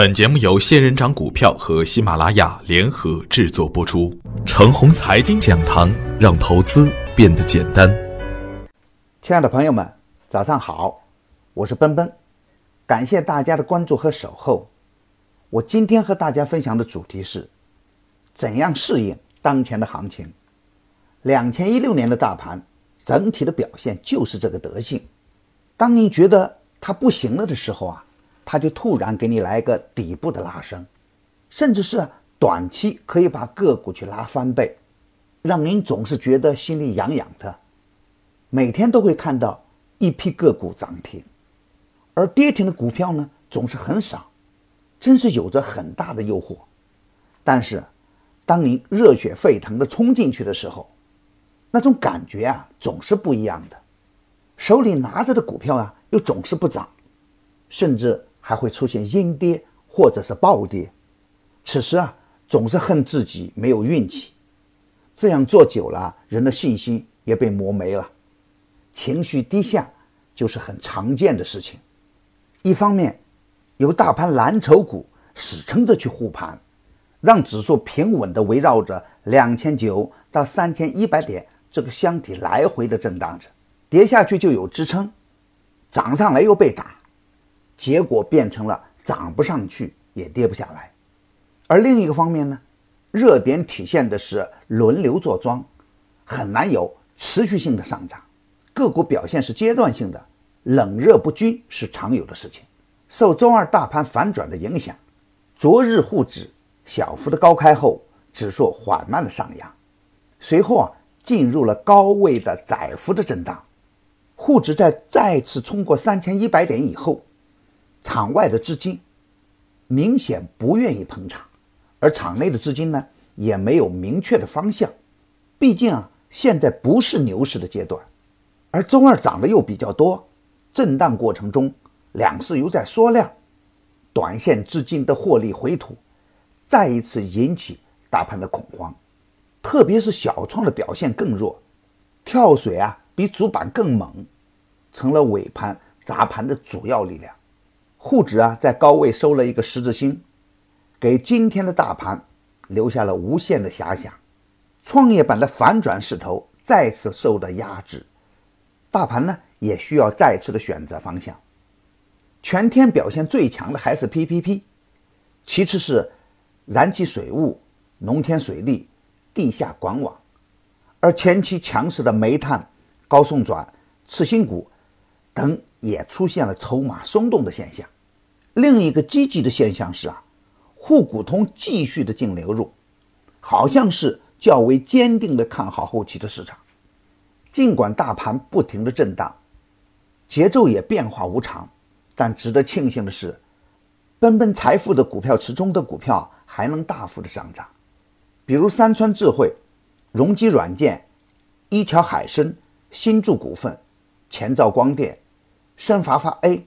本节目由仙人掌股票和喜马拉雅联合制作播出。程红财经讲堂，让投资变得简单。亲爱的朋友们，早上好，我是奔奔，感谢大家的关注和守候。我今天和大家分享的主题是：怎样适应当前的行情。两千一六年的大盘整体的表现就是这个德性。当你觉得它不行了的时候啊。它就突然给你来个底部的拉升，甚至是短期可以把个股去拉翻倍，让您总是觉得心里痒痒的。每天都会看到一批个股涨停，而跌停的股票呢总是很少，真是有着很大的诱惑。但是，当您热血沸腾的冲进去的时候，那种感觉啊总是不一样的。手里拿着的股票啊又总是不涨，甚至。还会出现阴跌或者是暴跌，此时啊，总是恨自己没有运气。这样做久了，人的信心也被磨没了，情绪低下就是很常见的事情。一方面，有大盘蓝筹股死撑着去护盘，让指数平稳地围绕着两千九到三千一百点这个箱体来回的震荡着，跌下去就有支撑，涨上来又被打。结果变成了涨不上去也跌不下来，而另一个方面呢，热点体现的是轮流坐庄，很难有持续性的上涨，个股表现是阶段性的，冷热不均是常有的事情。受周二大盘反转的影响，昨日沪指小幅的高开后，指数缓慢的上扬，随后啊进入了高位的窄幅的震荡，沪指在再次冲过三千一百点以后。场外的资金明显不愿意捧场，而场内的资金呢也没有明确的方向。毕竟啊，现在不是牛市的阶段，而周二涨的又比较多，震荡过程中两市又在缩量，短线资金的获利回吐，再一次引起大盘的恐慌。特别是小创的表现更弱，跳水啊比主板更猛，成了尾盘砸盘的主要力量。沪指啊，在高位收了一个十字星，给今天的大盘留下了无限的遐想。创业板的反转势头再次受到压制，大盘呢也需要再次的选择方向。全天表现最强的还是 PPP，其次是燃气水务、农田水利、地下管网，而前期强势的煤炭、高送转、次新股等。也出现了筹码松动的现象。另一个积极的现象是啊，沪股通继续的净流入，好像是较为坚定的看好后期的市场。尽管大盘不停的震荡，节奏也变化无常，但值得庆幸的是，奔奔财富的股票池中的股票还能大幅的上涨，比如三川智慧、荣基软件、一桥海参、新筑股份、前兆光电。深发发 A、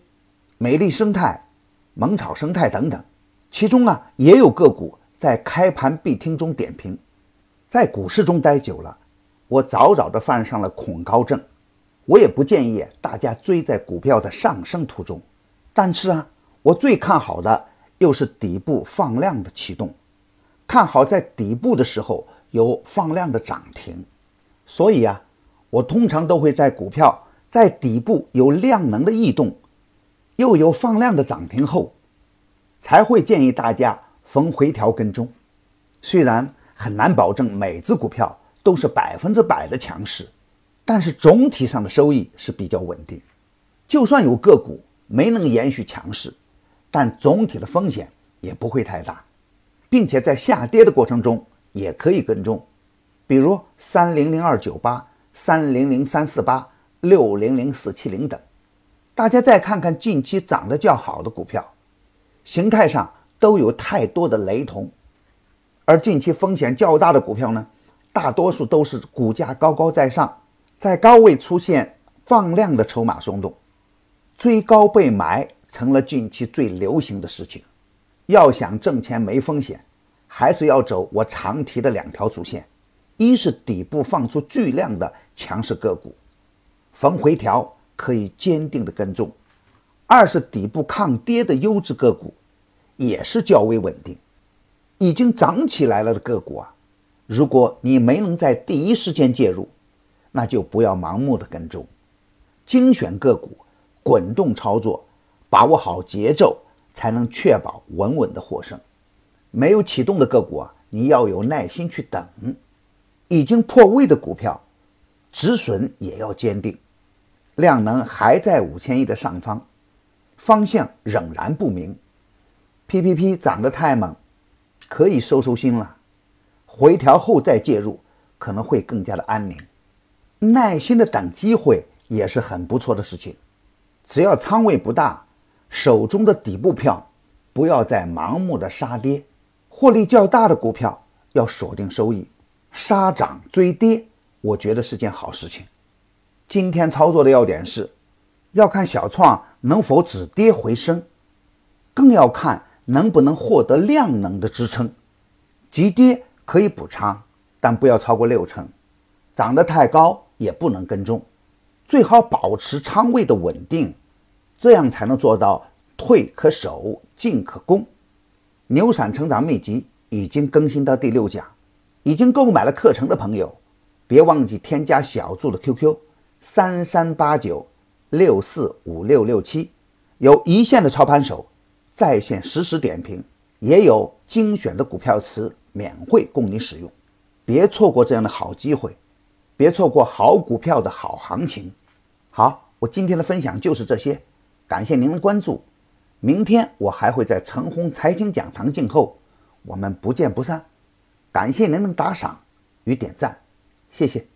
美丽生态、萌草生态等等，其中啊也有个股在开盘必听中点评。在股市中待久了，我早早的犯上了恐高症。我也不建议大家追在股票的上升途中。但是啊，我最看好的又是底部放量的启动，看好在底部的时候有放量的涨停。所以啊，我通常都会在股票。在底部有量能的异动，又有放量的涨停后，才会建议大家逢回调跟踪。虽然很难保证每只股票都是百分之百的强势，但是总体上的收益是比较稳定。就算有个股没能延续强势，但总体的风险也不会太大，并且在下跌的过程中也可以跟踪，比如三零零二九八、三零零三四八。六零零四七零等，大家再看看近期涨得较好的股票，形态上都有太多的雷同，而近期风险较大的股票呢，大多数都是股价高高在上，在高位出现放量的筹码松动，追高被埋成了近期最流行的事情。要想挣钱没风险，还是要走我常提的两条主线：一是底部放出巨量的强势个股。逢回调可以坚定的跟踪，二是底部抗跌的优质个股，也是较为稳定。已经涨起来了的个股啊，如果你没能在第一时间介入，那就不要盲目的跟踪，精选个股，滚动操作，把握好节奏，才能确保稳稳的获胜。没有启动的个股啊，你要有耐心去等。已经破位的股票，止损也要坚定。量能还在五千亿的上方，方向仍然不明。PPP 涨得太猛。可以收收心了，回调后再介入可能会更加的安宁。耐心的等机会也是很不错的事情。只要仓位不大，手中的底部票不要再盲目的杀跌，获利较大的股票要锁定收益，杀涨追跌，我觉得是件好事情。今天操作的要点是，要看小创能否止跌回升，更要看。能不能获得量能的支撑？急跌可以补仓，但不要超过六成。涨得太高也不能跟踪，最好保持仓位的稳定，这样才能做到退可守，进可攻。牛散成长秘籍已经更新到第六讲，已经购买了课程的朋友，别忘记添加小助的 QQ：三三八九六四五六六七，有一线的操盘手。在线实时点评，也有精选的股票词免费供你使用，别错过这样的好机会，别错过好股票的好行情。好，我今天的分享就是这些，感谢您的关注，明天我还会在陈红财经讲堂静候，我们不见不散。感谢您的打赏与点赞，谢谢。